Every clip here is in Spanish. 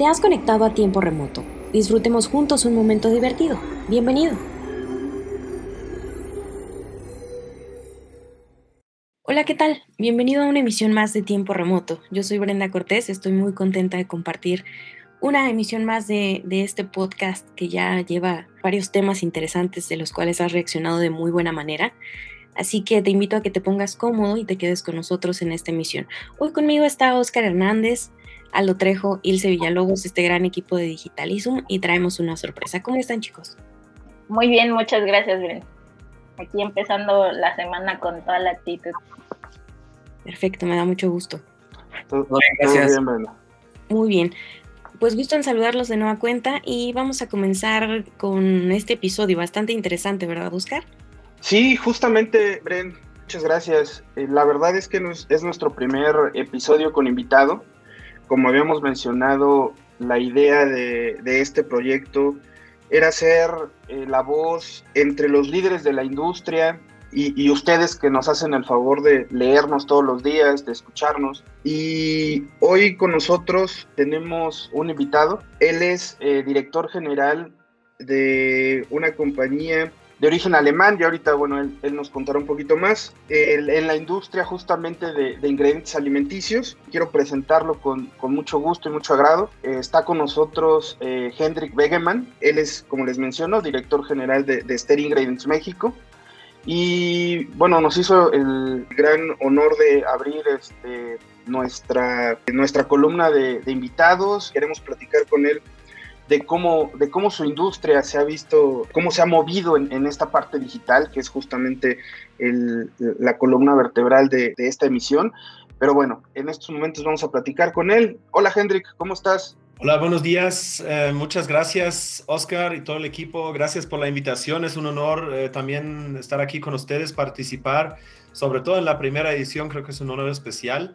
Te has conectado a tiempo remoto. Disfrutemos juntos un momento divertido. Bienvenido. Hola, ¿qué tal? Bienvenido a una emisión más de Tiempo Remoto. Yo soy Brenda Cortés, estoy muy contenta de compartir una emisión más de, de, este podcast que ya lleva varios temas interesantes de los cuales has reaccionado de muy buena manera. Así que te invito a que te pongas cómodo y te quedes con nosotros en esta emisión. Hoy conmigo está Oscar Hernández, Aldo Trejo, Ilse Villalobos, este gran equipo de Digitalism y traemos una sorpresa. ¿Cómo están chicos? Muy bien, muchas gracias, Bren. Aquí empezando la semana con toda la actitud. Perfecto, me da mucho gusto. Gracias. Muy bien. Pues gusto en saludarlos de nueva cuenta y vamos a comenzar con este episodio bastante interesante, ¿verdad, Oscar? Sí, justamente, Bren, muchas gracias. Eh, la verdad es que es nuestro primer episodio con invitado como habíamos mencionado, la idea de, este proyecto era ser eh, la voz entre los líderes de la industria y, ustedes que nos hacen el favor de leernos todos los días, de escucharnos. Y hoy con nosotros tenemos un invitado. Él es eh, director general de una compañía de origen alemán, y ahorita, bueno, él, nos contará un poquito más. en la industria justamente de, ingredientes alimenticios, quiero presentarlo con, con, mucho gusto y mucho agrado. Eh, está con nosotros eh, Hendrik Wegemann, él es, como les menciono, director general de, de Ster Ingredients México. Y bueno, nos hizo el gran honor de abrir este, nuestra, nuestra columna de invitados. Queremos platicar con él de cómo, de cómo su industria se ha visto, cómo se ha movido en, esta parte digital, que es justamente la columna vertebral de, esta emisión. Pero bueno, en estos momentos vamos a platicar con él. Hola Hendrik, ¿cómo estás? Hola, buenos días. Eh, muchas gracias, Oscar y todo el equipo. Gracias por la invitación. Es un honor eh, también estar aquí con ustedes, participar, sobre todo en la primera edición. Creo que es un honor especial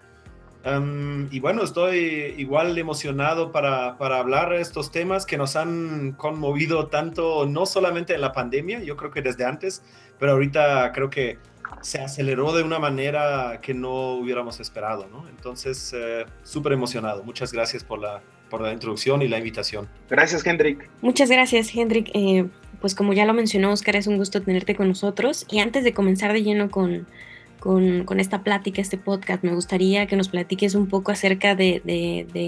y bueno, estoy igual emocionado para, para, hablar de estos temas que nos han conmovido tanto, no solamente en la pandemia, yo creo que desde antes, pero ahorita creo que se aceleró de una manera que no hubiéramos esperado, ¿no? Entonces, eh, súper emocionado. Muchas gracias por la, por la introducción y la invitación. Gracias, Hendrik. Muchas gracias, Hendrik. Eh, pues como ya lo mencionó Oscar, es un gusto tenerte con nosotros. Y antes de comenzar de lleno con con, esta plática, este podcast. Me gustaría que nos platiques un poco acerca de,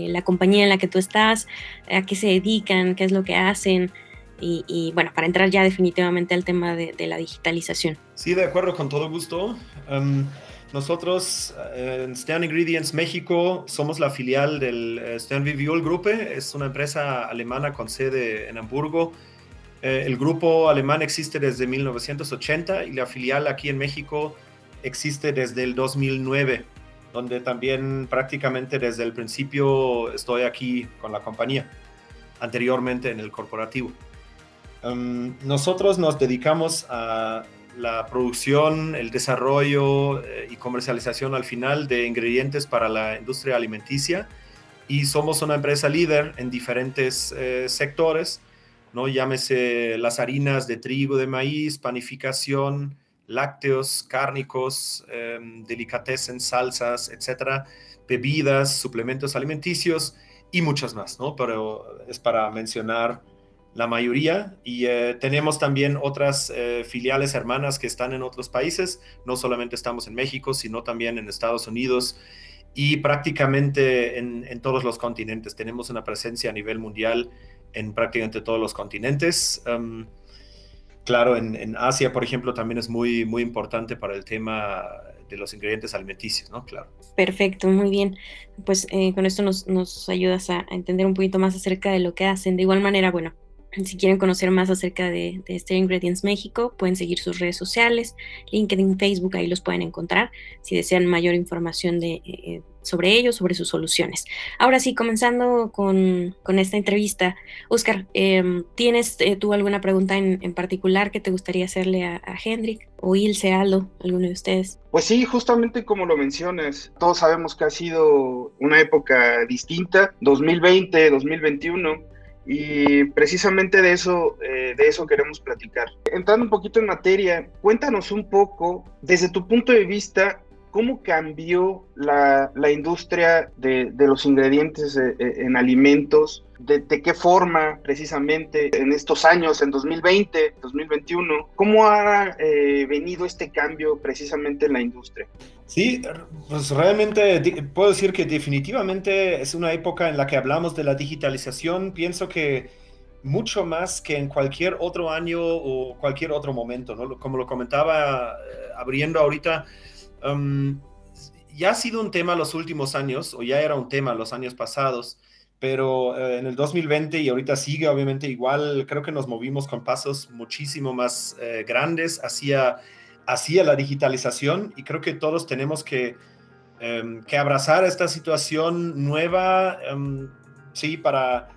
la compañía en la que tú estás, a qué se dedican, qué es lo que hacen. Y, bueno, para entrar ya definitivamente al tema de, la digitalización. Sí, de acuerdo, con todo gusto. Em, nosotros eh, en Stern Ingredients México somos la filial del uh, Stern Viviol Gruppe, es una empresa alemana con sede en Hamburgo. Eh, el grupo alemán existe desde 1980 y la filial aquí en México existe desde el 2009, donde también prácticamente desde el principio estoy aquí con la compañía, anteriormente en el corporativo. Em, nosotros nos dedicamos a la producción, el desarrollo eh, y comercialización al final de ingredientes para la industria alimenticia y somos una empresa líder en diferentes eh, sectores, ¿no? llámese las harinas de trigo, de maíz, panificación, lácteos, cárnicos, eh, delicatessen, salsas, etcétera, bebidas, suplementos alimenticios y muchas más, ¿no? Pero es para mencionar la mayoría y eh, tenemos también otras eh, filiales hermanas que están en otros países, no solamente estamos en México, sino también en Estados Unidos y prácticamente en, todos los continentes. Tenemos una presencia a nivel mundial en prácticamente todos los continentes. Um, claro, en, Asia, por ejemplo, también es muy, muy importante para el tema de los ingredientes alimenticios, ¿no? Claro. Perfecto, muy bien. Pues eh, con esto nos, nos ayudas a, entender un poquito más acerca de lo que hacen. De igual manera, bueno, si quieren conocer más acerca de, de este Ingredients México, pueden seguir sus redes sociales, LinkedIn, Facebook, ahí los pueden encontrar. Si desean mayor información de, eh, sobre ellos, sobre sus soluciones. Ahora sí, comenzando con, esta entrevista, Oscar, em, ¿tienes eh, tú alguna pregunta en, particular que te gustaría hacerle a, a Hendrik o Ilse, Aldo, alguno de ustedes? Pues sí, justamente como lo mencionas, todos sabemos que ha sido una época distinta, 2020, 2021 y precisamente de eso, eh, de eso queremos platicar. Entrando un poquito en materia, cuéntanos un poco, desde tu punto de vista, ¿cómo cambió la, industria de, los ingredientes eh, eh, en alimentos? De, qué forma precisamente en estos años, en 2020, 2021? ¿Cómo ha venido este cambio precisamente en la industria? Sí, pues realmente puedo decir que definitivamente es una época en la que hablamos de la digitalización. Pienso que mucho más que en cualquier otro año o cualquier otro momento, ¿no? Como lo comentaba eh, abriendo ahorita, um, ya ha sido un tema los últimos años, o ya era un tema los años pasados, pero eh, en el 2020 y ahorita sigue obviamente igual, creo que nos movimos con pasos muchísimo más eh, grandes hacia, hacia la digitalización y creo que todos tenemos que, em, que abrazar esta situación nueva, em, sí, para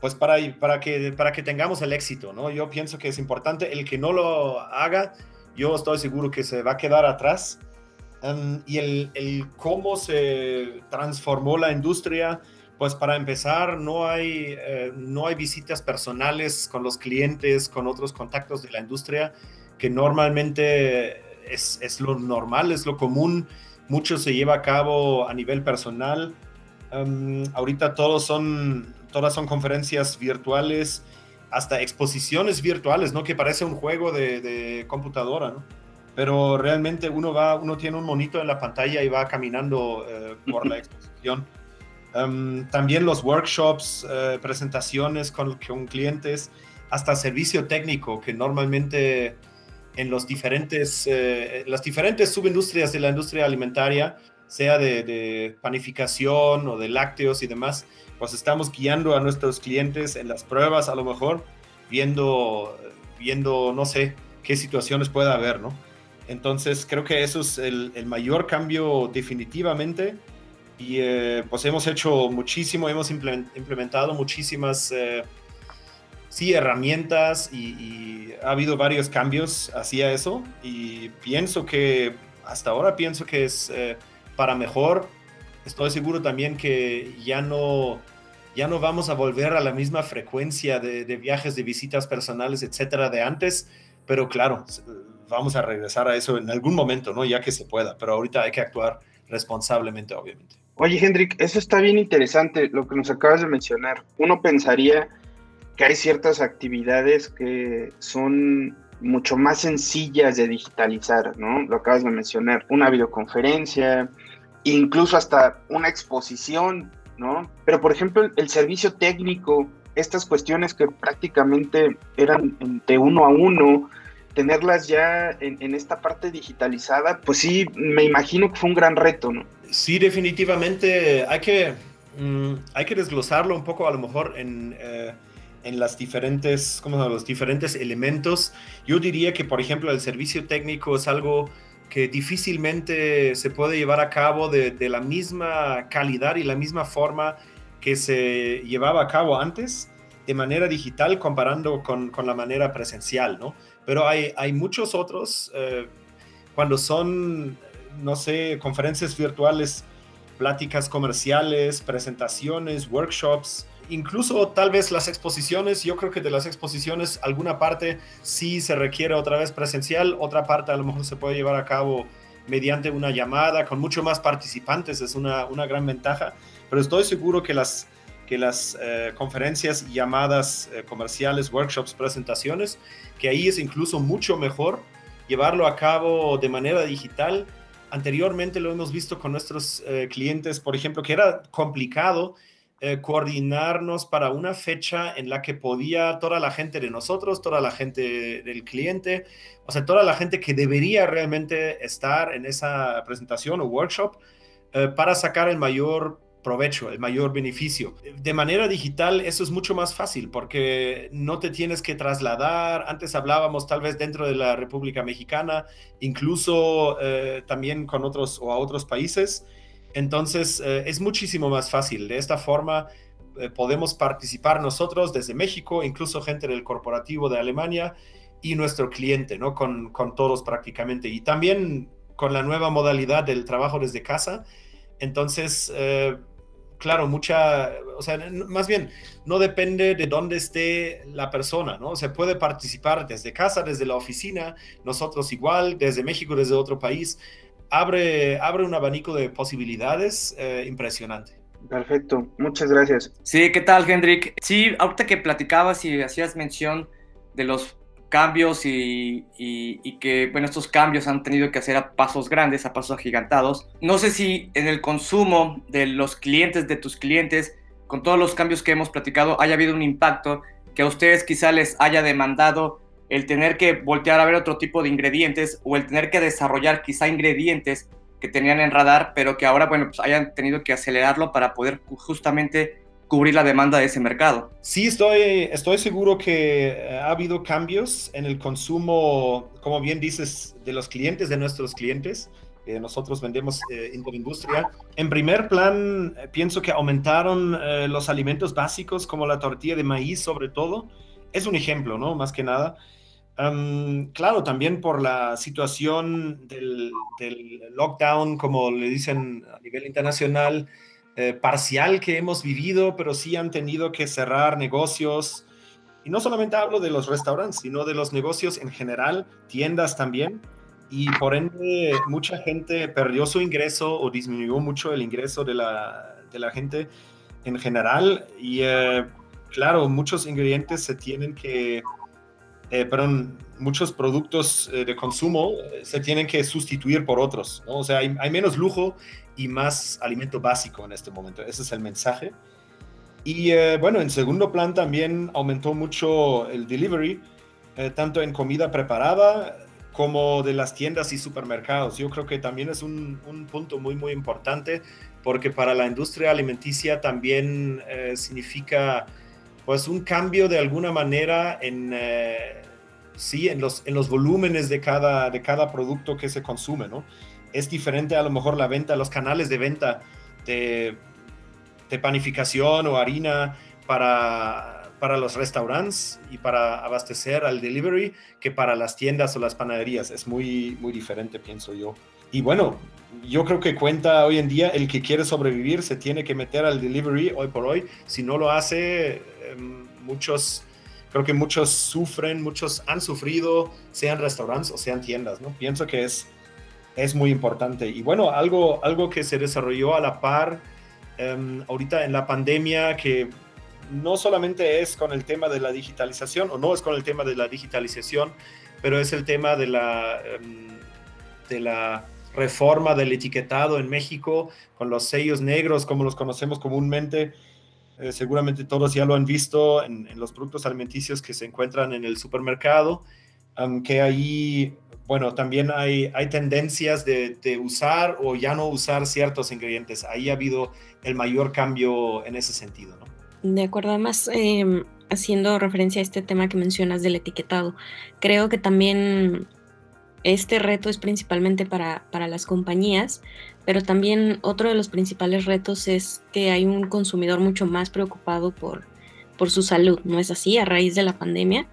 pues para, para, que, para que tengamos el éxito, ¿no? Yo pienso que es importante, el que no lo haga, yo estoy seguro que se va a quedar atrás. Um, y el, el, cómo se transformó la industria, pues para empezar, no hay, eh, no hay visitas personales con los clientes, con otros contactos de la industria, que normalmente es, es lo normal, es lo común. Mucho se lleva a cabo a nivel personal. Um, ahorita todos son todas son conferencias virtuales, hasta exposiciones virtuales, ¿no? Que parece un juego de, computadora, ¿no? Pero realmente uno va, uno tiene un monito en la pantalla y va caminando eh, por la exposición. Em, también los workshops, eh, presentaciones con, con, clientes, hasta servicio técnico, que normalmente en los diferentes, eh, las diferentes subindustrias de la industria alimentaria, sea de, de, panificación o de lácteos y demás, pues estamos guiando a nuestros clientes en las pruebas, a lo mejor viendo, viendo no sé, qué situaciones puede haber, ¿no? Entonces creo que eso es el, mayor cambio definitivamente. Y eh, pues hemos hecho muchísimo, hemos implementado muchísimas, eh, sí, herramientas y, ha habido varios cambios hacia eso. Y pienso que, hasta ahora pienso que es eh, para mejor. Estoy seguro también que ya no, ya no vamos a volver a la misma frecuencia de, viajes, de visitas personales, etcétera, de antes, pero claro, vamos a regresar a eso en algún momento, ¿no? Ya que se pueda, pero ahorita hay que actuar responsablemente, obviamente. Oye, Hendrik, eso está bien interesante, lo que nos acabas de mencionar. Uno pensaría que hay ciertas actividades que son mucho más sencillas de digitalizar, ¿no? Lo acabas de mencionar, una videoconferencia, incluso hasta una exposición, ¿no? Pero por ejemplo, el, servicio técnico, estas cuestiones que prácticamente eran de uno a uno, tenerlas ya en, esta parte digitalizada, pues sí, me imagino que fue un gran reto, ¿no? Sí, definitivamente hay que, mm, hay que desglosarlo un poco a lo mejor en... Eh, en las diferentes, ¿cómo los diferentes elementos. Yo diría que, por ejemplo, el servicio técnico es algo que difícilmente se puede llevar a cabo de, la misma calidad y la misma forma que se llevaba a cabo antes de manera digital comparando con, la manera presencial, ¿no? Pero hay, hay muchos otros, eh, cuando son, no sé, conferencias virtuales, pláticas comerciales, presentaciones, workshops, incluso tal vez las exposiciones, yo creo que de las exposiciones alguna parte sí se requiere otra vez presencial, otra parte a lo mejor se puede llevar a cabo mediante una llamada con mucho más participantes, es una, gran ventaja, pero estoy seguro que las, que las eh, conferencias, llamadas eh, comerciales, workshops, presentaciones, que ahí es incluso mucho mejor llevarlo a cabo de manera digital. Anteriormente lo hemos visto con nuestros eh, clientes, por ejemplo, que era complicado coordinarnos para una fecha en la que podía toda la gente de nosotros, toda la gente del cliente, o sea, toda la gente que debería realmente estar en esa presentación o workshop para sacar el mayor provecho, el mayor beneficio. De manera digital eso es mucho más fácil porque no te tienes que trasladar. Antes hablábamos tal vez dentro de la República Mexicana, incluso eh, también con otros o a otros países. Entonces eh, es muchísimo más fácil. De esta forma eh, podemos participar nosotros desde México, incluso gente del corporativo de Alemania y nuestro cliente, ¿no? Con, todos prácticamente. Y también con la nueva modalidad del trabajo desde casa. Entonces, claro, mucha, o sea, más bien, no depende de dónde esté la persona, ¿no? Se puede participar desde casa, desde la oficina, nosotros igual, desde México, desde otro país abre, abre un abanico de posibilidades eh, impresionante. Perfecto, muchas gracias. Sí, ¿qué tal, Hendrik? Sí, ahorita que platicabas y hacías mención de los cambios y, que, bueno, estos cambios han tenido que hacer a pasos grandes, a pasos agigantados. No sé si en el consumo de los clientes, de tus clientes, con todos los cambios que hemos platicado, haya habido un impacto que a ustedes quizá les haya demandado el tener que voltear a ver otro tipo de ingredientes o el tener que desarrollar quizá ingredientes que tenían en radar, pero que ahora, bueno, pues hayan tenido que acelerarlo para poder justamente cubrir la demanda de ese mercado. Sí, estoy, estoy seguro que eh, ha habido cambios en el consumo, como bien dices, de los clientes, de nuestros clientes. que nosotros vendemos eh, industria. En primer plan, eh, pienso que aumentaron eh, los alimentos básicos como la tortilla de maíz sobre todo. Es un ejemplo, ¿no? Más que nada claro, también por la situación del, lockdown, como le dicen a nivel internacional, eh, parcial que hemos vivido, pero sí han tenido que cerrar negocios. Y no solamente hablo de los restaurantes, sino de los negocios en general, tiendas también. Y por ende, mucha gente perdió su ingreso o disminuyó mucho el ingreso de la, de la gente en general. Y eh, claro, muchos ingredientes se tienen que eh, pero muchos productos eh, de consumo eh, se tienen que sustituir por otros, ¿no? O sea, hay, menos lujo y más alimento básico en este momento. Ese es el mensaje. Y bueno, en segundo plan también aumentó mucho el delivery, tanto en comida preparada como de las tiendas y supermercados. Yo creo que también es un, un punto muy, muy importante porque para la industria alimenticia también significa pues un cambio de alguna manera en, eh, sí, en, los, en los volúmenes de cada, de cada producto que se consume, ¿no? Es diferente a lo mejor la venta, los canales de venta de, de panificación o harina para, para los restaurantes y para abastecer al delivery que para las tiendas o las panaderías. Es muy, muy diferente, pienso yo. Y bueno, yo creo que cuenta hoy en día el que quiere sobrevivir se tiene que meter al delivery hoy por hoy. Si no lo hace, em, muchos, creo que muchos sufren, muchos han sufrido, sean restaurantes o sean tiendas, ¿no? Pienso que es, es muy importante. Y bueno, algo, algo que se desarrolló a la par em, ahorita en la pandemia, que no solamente es con el tema de la digitalización, o no es con el tema de la digitalización, pero es el tema de la, em, de la reforma del etiquetado en México, con los sellos negros, como los conocemos comúnmente. Eh, seguramente todos ya lo han visto en, los productos alimenticios que se encuentran en el supermercado, aunque ahí, bueno, también hay, hay tendencias de, usar o ya no usar ciertos ingredientes. Ahí ha habido el mayor cambio en ese sentido. De acuerdo, además, em, haciendo referencia a este tema que mencionas del etiquetado, creo que también este reto es principalmente para, las compañías, pero también otro de los principales retos es que hay un consumidor mucho más preocupado por, por su salud, ¿no es así? A raíz de la pandemia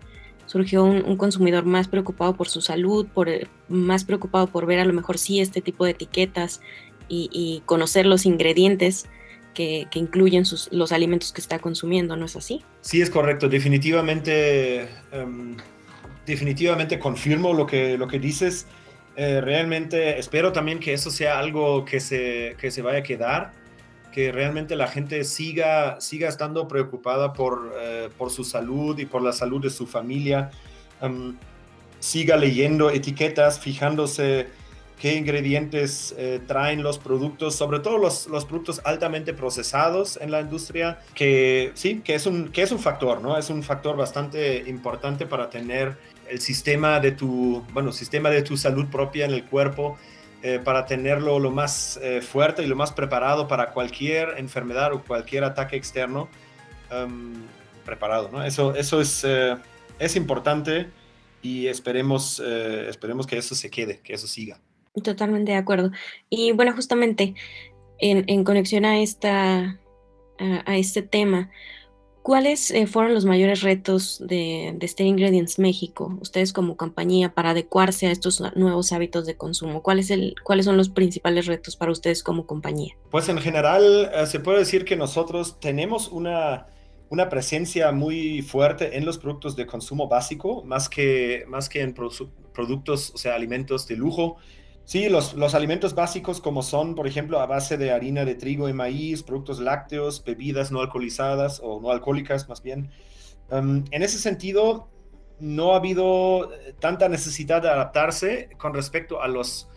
surgió un, consumidor más preocupado por su salud, por, eh, más preocupado por ver a lo mejor sí este tipo de etiquetas y, conocer los ingredientes que, incluyen los alimentos que está consumiendo, ¿no es así? Sí, es correcto. Definitivamente em, definitivamente confirmo lo que, lo que dices. Eh, realmente espero también que eso sea algo que se, que se vaya a quedar, que realmente la gente siga, siga estando preocupada por, eh, por su salud y por la salud de su familia, siga leyendo etiquetas, fijándose qué ingredientes eh, traen los productos, sobre todo los, los, productos altamente procesados en la industria, que sí, que es, un, que es un factor, ¿no? Es un factor bastante importante para tener el sistema de tu, bueno, sistema de tu salud propia en el cuerpo, eh, para tenerlo lo más eh, fuerte y lo más preparado para cualquier enfermedad o cualquier ataque externo, em, preparado, ¿no? Eso, eso es, es importante y esperemos, esperemos que eso se quede, que eso siga. Totalmente de acuerdo. Y bueno, justamente en, conexión a, esta, a, este tema, ¿cuáles eh, fueron los mayores retos de, de Ingredients México, ustedes como compañía, para adecuarse a estos nuevos hábitos de consumo? ¿Cuál es el, ¿Cuáles son los principales retos para ustedes como compañía? Pues en general eh, se puede decir que nosotros tenemos una, una presencia muy fuerte en los productos de consumo básico, más que, más que en productos, o sea, alimentos de lujo Sí, los, los, alimentos básicos como son, por ejemplo, a base de harina de trigo y maíz, productos lácteos, bebidas no alcoholizadas o no alcohólicas más bien. Um, en ese sentido, no ha habido eh, tanta necesidad de adaptarse con respecto a los,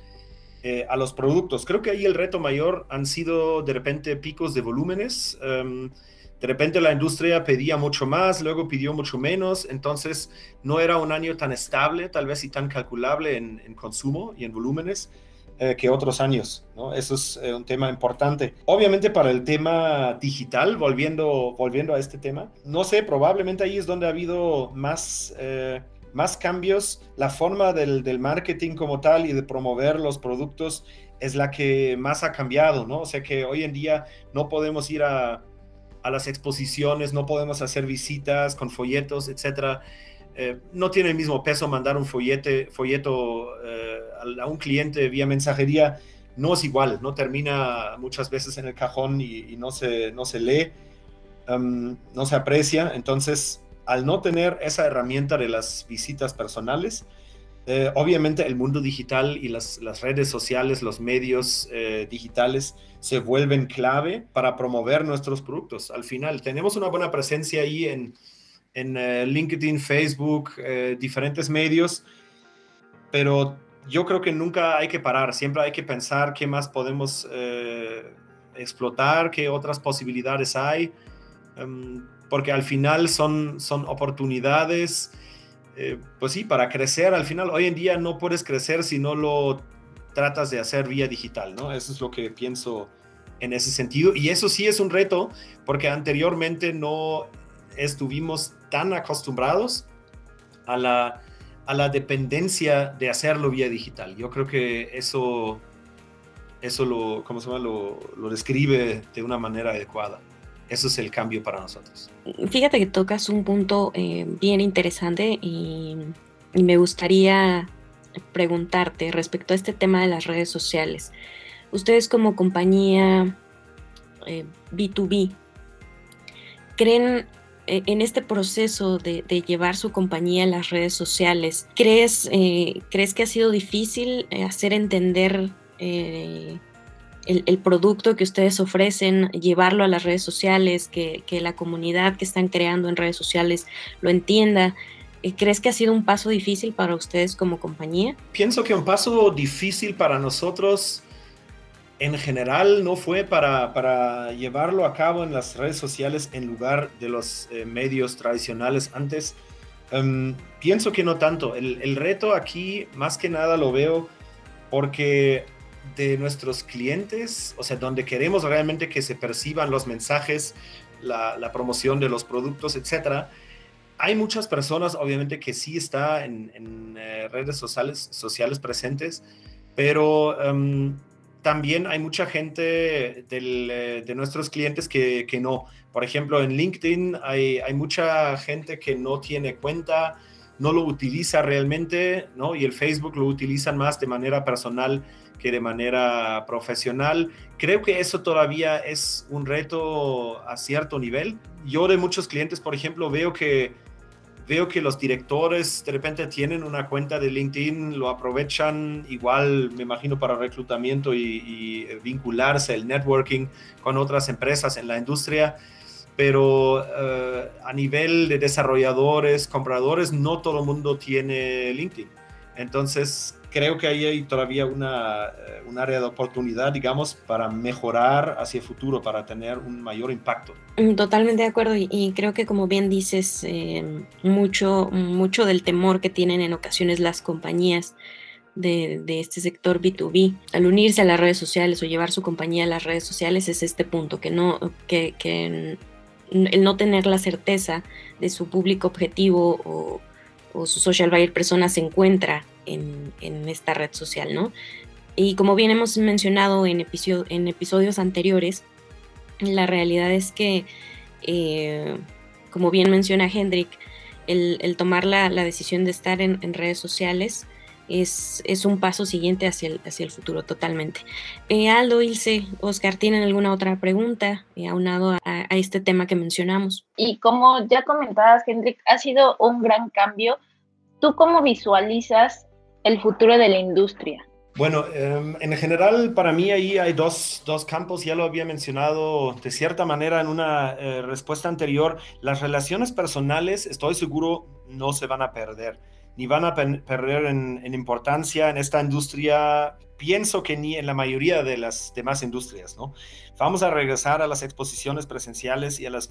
eh, a los productos. Creo que ahí el reto mayor han sido de repente picos de volúmenes. Um, de repente la industria pedía mucho más, luego pidió mucho menos, entonces no era un año tan estable, tal vez y tan calculable en, consumo y en volúmenes. Eh, que otros años. Eso es eh, un tema importante. Obviamente para el tema digital, volviendo, volviendo a este tema, no sé, probablemente ahí es donde ha habido más, eh, más cambios. La forma del, del, marketing como tal y de promover los productos es la que más ha cambiado, ¿no? O sea que hoy en día no podemos ir a, a las exposiciones, no podemos hacer visitas con folletos, etcétera. Eh, no tiene el mismo peso mandar un follete, folleto eh, a, un cliente vía mensajería, no es igual, no termina muchas veces en el cajón y, no, se, no se lee, um, no se aprecia. Entonces, al no tener esa herramienta de las visitas personales, eh, obviamente el mundo digital y las, redes sociales, los medios eh, digitales se vuelven clave para promover nuestros productos. Al final, tenemos una buena presencia ahí en, eh, LinkedIn, Facebook, diferentes medios, pero yo creo que nunca hay que parar, siempre hay que pensar qué más podemos explotar, qué otras posibilidades hay, em, porque al final son, son oportunidades eh, pues sí, para crecer al final, hoy en día no puedes crecer si no lo tratas de hacer vía digital, ¿no? Eso es lo que pienso en ese sentido. Y eso sí es un reto, porque anteriormente no estuvimos tan acostumbrados a la, a la dependencia de hacerlo vía digital. Yo creo que eso, eso lo, ¿cómo se llama? Lo, lo describe de una manera adecuada. Eso es el cambio para nosotros. Fíjate que tocas un punto eh, bien interesante y, me gustaría preguntarte respecto a este tema de las redes sociales. Ustedes como compañía B2B, eh, ¿creen eh, en este proceso de, llevar su compañía a las redes sociales, ¿crees, ¿crees que ha sido difícil hacer entender el, producto que ustedes ofrecen, llevarlo a las redes sociales, que, la comunidad que están creando en redes sociales lo entienda. Eh, ¿Crees que ha sido un paso difícil para ustedes como compañía? Pienso que un paso difícil para nosotros en general no fue para, llevarlo a cabo en las redes sociales en lugar de los eh, medios tradicionales antes. Em, pienso que no tanto. El reto aquí más que nada lo veo porque de nuestros clientes, o sea, donde queremos realmente que se perciban los mensajes, la, promoción de los productos, etcétera. Hay muchas personas, obviamente, que sí está en, eh, redes sociales, sociales presentes, pero em, también hay mucha gente eh, de nuestros clientes que, que, no. Por ejemplo, en LinkedIn hay, hay mucha gente que no tiene cuenta, no lo utiliza realmente, ¿no? Y el Facebook lo utilizan más de manera personal que de manera profesional. Creo que eso todavía es un reto a cierto nivel. Yo de muchos clientes, por ejemplo, veo que veo que los directores de repente tienen una cuenta de LinkedIn, lo aprovechan igual, me imagino, para reclutamiento y, vincularse, el networking con otras empresas en la industria, pero eh, a nivel de desarrolladores, compradores, no todo el mundo tiene LinkedIn. Entonces, creo que ahí hay todavía una, eh, un área de oportunidad, digamos, para mejorar hacia el futuro, para tener un mayor impacto. Mm, totalmente de acuerdo y, creo que como bien dices, em, mucho, mucho del temor que tienen en ocasiones las compañías de, este sector B2B al unirse a las redes sociales o llevar su compañía a las redes sociales es este punto, que no, que el no tener la certeza de su público objetivo o, o su social buyer persona se encuentra en, esta red social, ¿no? Y como bien hemos mencionado en, en episodios anteriores, la realidad es que, eh, como bien menciona Hendrik, el, tomar la, decisión de estar en, redes sociales es, es, un paso siguiente hacia el, hacia el futuro totalmente. Eh, Aldo, Ilse, Oscar, ¿tienen alguna otra pregunta eh, aunado a, a, este tema que mencionamos? Y como ya comentabas, Hendrik, ha sido un gran cambio. ¿Tú cómo visualizas el futuro de la industria? Bueno, em, en general para mí ahí hay dos, dos, campos, ya lo había mencionado de cierta manera en una eh, respuesta anterior, las relaciones personales estoy seguro no se van a perder, ni van a perder en, en importancia en esta industria pienso que ni en la mayoría de las demás industrias, ¿no? Vamos a regresar a las exposiciones presenciales y a las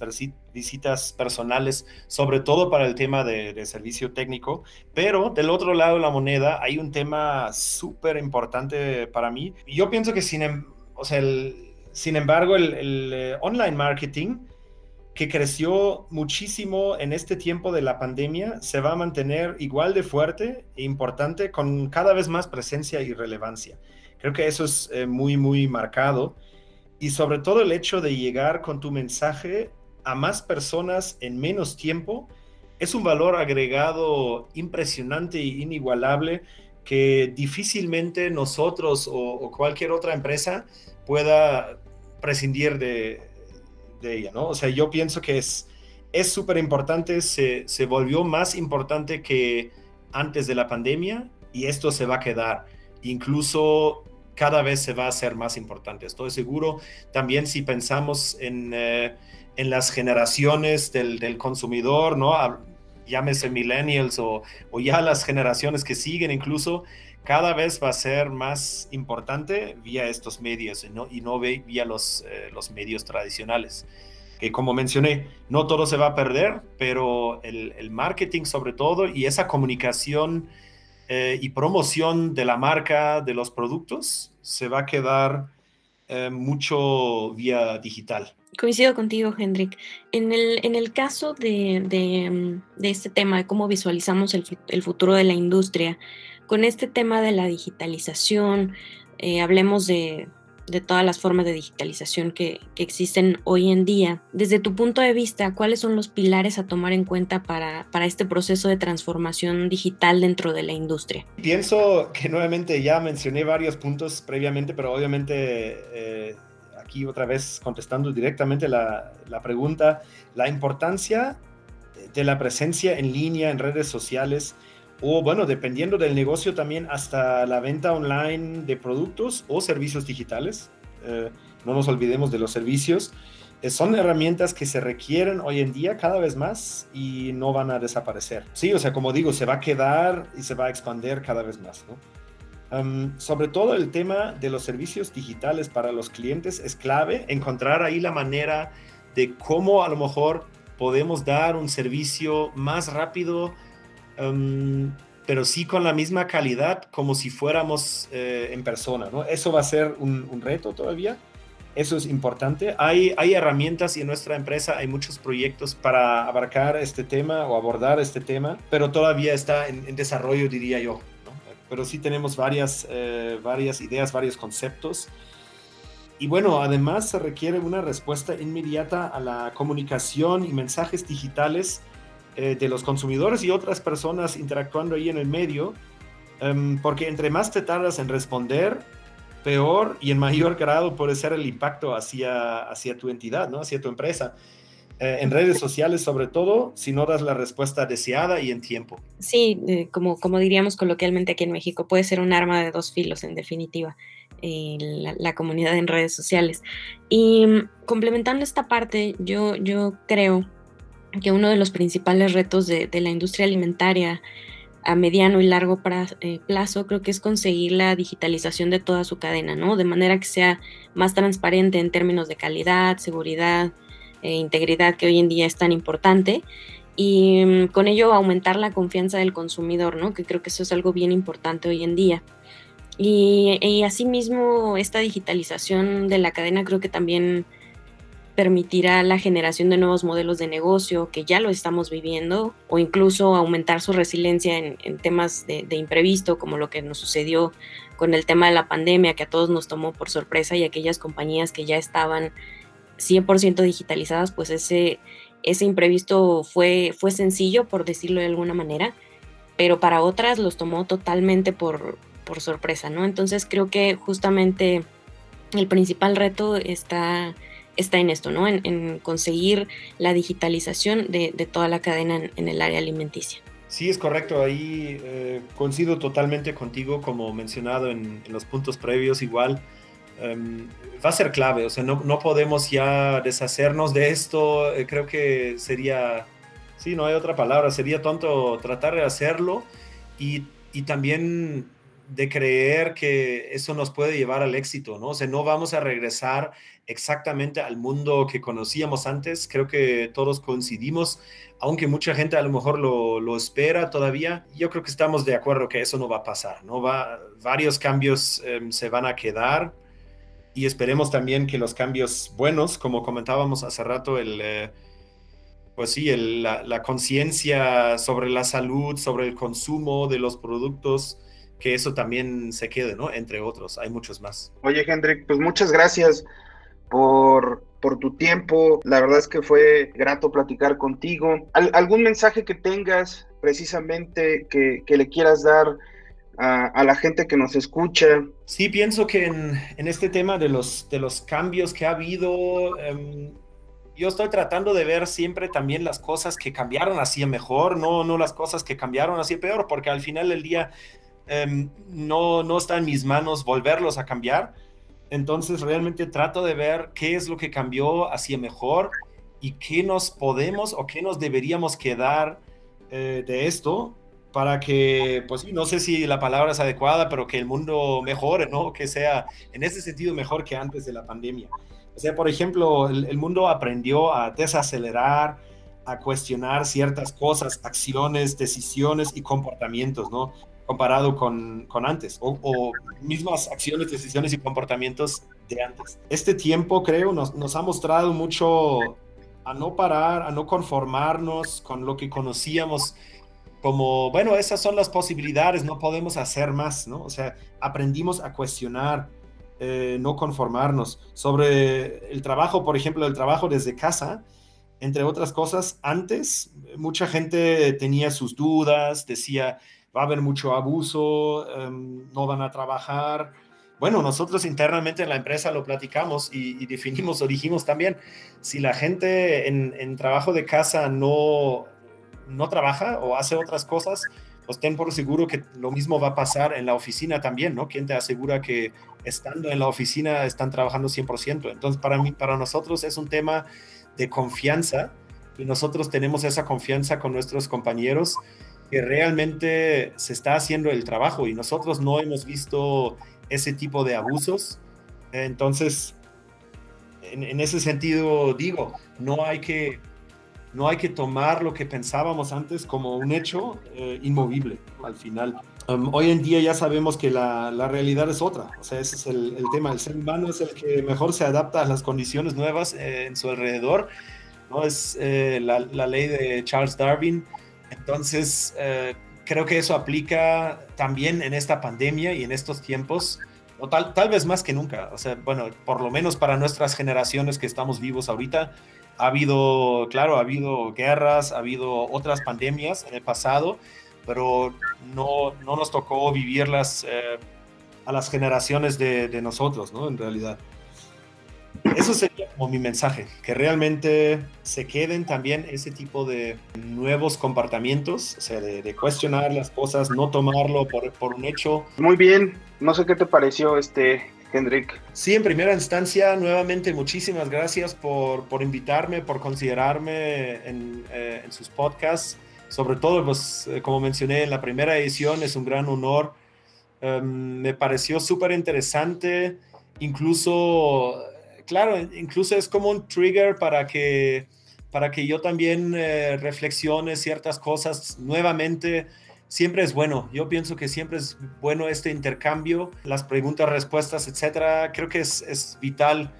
visitas personales, sobre todo para el tema de, servicio técnico, pero del otro lado de la moneda hay un tema súper importante para mí. Yo pienso que sin, em, o sea, sin embargo el, eh, online marketing que creció muchísimo en este tiempo de la pandemia, se va a mantener igual de fuerte e importante con cada vez más presencia y relevancia. Creo que eso es eh, muy, muy marcado. Y sobre todo el hecho de llegar con tu mensaje a más personas en menos tiempo es un valor agregado impresionante e inigualable que difícilmente nosotros o, o cualquier otra empresa pueda prescindir de, de ella, ¿no? O sea, yo pienso que es súper importante, se, se volvió más importante que antes de la pandemia y esto se va a quedar. Incluso cada vez se va a hacer más importante. Estoy seguro también si pensamos en, eh, en las generaciones del, del, consumidor, ¿no? llámese millennials o, o, ya las generaciones que siguen incluso, cada vez va a ser más importante vía estos medios ¿no? y no vía los, eh, los medios tradicionales. Que como mencioné, no todo se va a perder, pero el, el marketing sobre todo y esa comunicación eh, y promoción de la marca, de los productos, se va a quedar eh, mucho vía digital. Coincido contigo, Hendrik. En el, en el caso de, de, de, este tema, de cómo visualizamos el, el futuro de la industria, con este tema de la digitalización, eh, hablemos de, todas las formas de digitalización que, existen hoy en día. Desde tu punto de vista, ¿cuáles son los pilares a tomar en cuenta para, este proceso de transformación digital dentro de la industria? Pienso que nuevamente ya mencioné varios puntos previamente, pero obviamente... Eh, aquí otra vez contestando directamente la, la, pregunta, la importancia de la presencia en línea en redes sociales o bueno, dependiendo del negocio también hasta la venta online de productos o servicios digitales. Eh, no nos olvidemos de los servicios. Eh, son herramientas que se requieren hoy en día cada vez más y no van a desaparecer. Sí, o sea, como digo, se va a quedar y se va a expandir cada vez más. sobre todo el tema de los servicios digitales para los clientes es clave, encontrar ahí la manera de cómo a lo mejor podemos dar un servicio más rápido, Em, pero sí con la misma calidad como si fuéramos eh, en persona, ¿no? Eso va a ser un, reto todavía. Eso es importante. Hay, hay herramientas y en nuestra empresa hay muchos proyectos para abarcar este tema o abordar este tema, pero todavía está en, desarrollo, diría yo. ¿no? Pero sí tenemos varias, eh, varias ideas, varios conceptos. Y bueno, además se requiere una respuesta inmediata a la comunicación y mensajes digitales eh, de los consumidores y otras personas interactuando ahí en el medio, em, porque entre más te tardas en responder, peor y en mayor grado puede ser el impacto hacia, hacia tu entidad, ¿no? hacia tu empresa. Eh, en redes sociales, sobre todo, si no das la respuesta deseada y en tiempo. Sí, eh, como, como diríamos coloquialmente aquí en México, puede ser un arma de dos filos, en definitiva, la, la, comunidad en redes sociales. Y mm, complementando esta parte, yo, yo creo que uno de los principales retos de, la industria alimentaria a mediano y largo eh, plazo creo que es conseguir la digitalización de toda su cadena, ¿no? De manera que sea más transparente en términos de calidad, seguridad, e integridad que hoy en día es tan importante y mm, con ello aumentar la confianza del consumidor, ¿no? Que creo que eso es algo bien importante hoy en día. Y, y asimismo, esta digitalización de la cadena creo que también permitirá la generación de nuevos modelos de negocio que ya lo estamos viviendo o incluso aumentar su resiliencia en, temas de, imprevisto como lo que nos sucedió con el tema de la pandemia que a todos nos tomó por sorpresa y aquellas compañías que ya estaban 100% digitalizadas pues ese, ese imprevisto fue, fue sencillo por decirlo de alguna manera pero para otras los tomó totalmente por, por sorpresa, ¿no? Entonces creo que justamente el principal reto está está en esto, ¿no? En, conseguir la digitalización de, toda la cadena en, el área alimenticia. Sí, es correcto. Ahí eh, coincido totalmente contigo, como mencionado en, los puntos previos, igual. Em, va a ser clave, o sea, no, no podemos ya deshacernos de esto. Eh, creo que sería, sí, no hay otra palabra, sería tonto tratar de hacerlo y, y también de creer que eso nos puede llevar al éxito, ¿no? O sea, no vamos a regresar exactamente al mundo que conocíamos antes. Creo que todos coincidimos, aunque mucha gente a lo mejor lo, espera todavía. Yo creo que estamos de acuerdo que eso no va a pasar, ¿no? Va, varios cambios em, se van a quedar y esperemos también que los cambios buenos, como comentábamos hace rato, el... Eh, pues sí, la, la conciencia sobre la salud, sobre el consumo de los productos, que eso también se quede, ¿no? Entre otros, hay muchos más. Oye, Hendrik, pues muchas gracias por, por tu tiempo. La verdad es que fue grato platicar contigo. ¿Algún mensaje que tengas precisamente que, que le quieras dar a, a, la gente que nos escucha? Sí, pienso que en, en, este tema de los, de los cambios que ha habido, eh, yo estoy tratando de ver siempre también las cosas que cambiaron así mejor, no, no las cosas que cambiaron así peor, porque al final del día Em, no, no está en mis manos volverlos a cambiar. Entonces realmente trato de ver qué es lo que cambió hacia mejor y qué nos podemos o qué nos deberíamos quedar eh, de esto para que, pues no sé si la palabra es adecuada, pero que el mundo mejore, ¿no? Que sea en ese sentido mejor que antes de la pandemia. O sea, por ejemplo, el, el mundo aprendió a desacelerar, a cuestionar ciertas cosas, acciones, decisiones y comportamientos, ¿no? Comparado con, con antes, o, mismas acciones, decisiones y comportamientos de antes. Este tiempo, creo, nos, nos ha mostrado mucho a no parar, a no conformarnos con lo que conocíamos como, bueno, esas son las posibilidades, no podemos hacer más, ¿no? O sea, aprendimos a cuestionar, eh, no conformarnos. Sobre el trabajo, por ejemplo, el trabajo desde casa, entre otras cosas, antes mucha gente tenía sus dudas, decía, va a haber mucho abuso, em, no van a trabajar. Bueno, nosotros internamente en la empresa lo platicamos y, definimos o dijimos también, si la gente en, trabajo de casa no, no trabaja o hace otras cosas, pues ten por seguro que lo mismo va a pasar en la oficina también, ¿no? ¿Quién te asegura que estando en la oficina están trabajando 100%? Entonces, para mí, para nosotros es un tema de confianza y nosotros tenemos esa confianza con nuestros compañeros realmente se está haciendo el trabajo y nosotros no hemos visto ese tipo de abusos. Entonces, en, ese sentido digo, no hay que no hay que tomar lo que pensábamos antes como un hecho eh, inmovible al final. Hoy en día ya sabemos que la, la, realidad es otra, o sea, ese es el, tema, el ser humano es el que mejor se adapta a las condiciones nuevas eh, en su alrededor, ¿no? Es eh, la, ley de Charles Darwin, entonces, eh, creo que eso aplica también en esta pandemia y en estos tiempos, o tal, tal vez más que nunca. O sea, bueno, por lo menos para nuestras generaciones que estamos vivos ahorita, ha habido, claro, ha habido guerras, ha habido otras pandemias en el pasado, pero no, no nos tocó vivirlas eh, a las generaciones de, de nosotros, ¿no? En realidad. Eso sería como mi mensaje, que realmente se queden también ese tipo de nuevos comportamientos, o sea, de, cuestionar las cosas, no tomarlo por, por, un hecho. Muy bien, no sé qué te pareció este, Hendrik. Sí, en primera instancia, nuevamente muchísimas gracias por, por invitarme, por considerarme en, eh, en, sus podcasts. Sobre todo, pues, eh, como mencioné en la primera edición, es un gran honor. Um, me pareció súper interesante, incluso claro, incluso es como un trigger para que, para que yo también eh, reflexione ciertas cosas nuevamente. Siempre es bueno, yo pienso que siempre es bueno este intercambio, las preguntas, respuestas, etcétera. Creo que es, es vital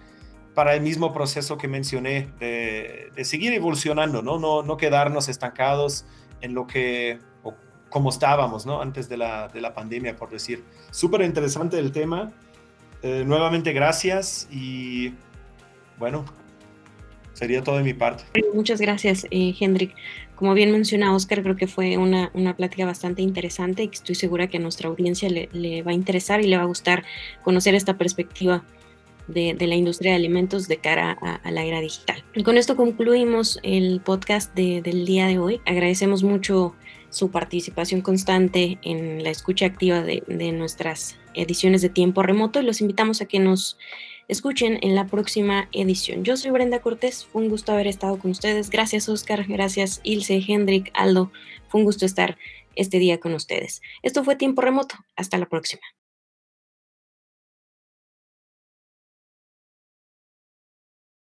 para el mismo proceso que mencioné, de, seguir evolucionando, ¿no? ¿no? No quedarnos estancados en lo que, o como estábamos, ¿no? Antes de la, de la pandemia, por decir. Súper interesante el tema eh, nuevamente gracias y bueno, sería todo de mi parte. Muchas gracias, eh, Hendrik. Como bien menciona Oscar, creo que fue una, una, plática bastante interesante y estoy segura que a nuestra audiencia le, va a interesar y le va a gustar conocer esta perspectiva de, de la industria de alimentos de cara a, la era digital. Y con esto concluimos el podcast de, del día de hoy. Agradecemos mucho su participación constante en la escucha activa de, de nuestras ediciones de tiempo remoto y los invitamos a que nos escuchen en la próxima edición. Yo soy Brenda Cortés, fue un gusto haber estado con ustedes. Gracias Oscar, gracias Ilse, Hendrik, Aldo, fue un gusto estar este día con ustedes. Esto fue Tiempo Remoto, hasta la próxima.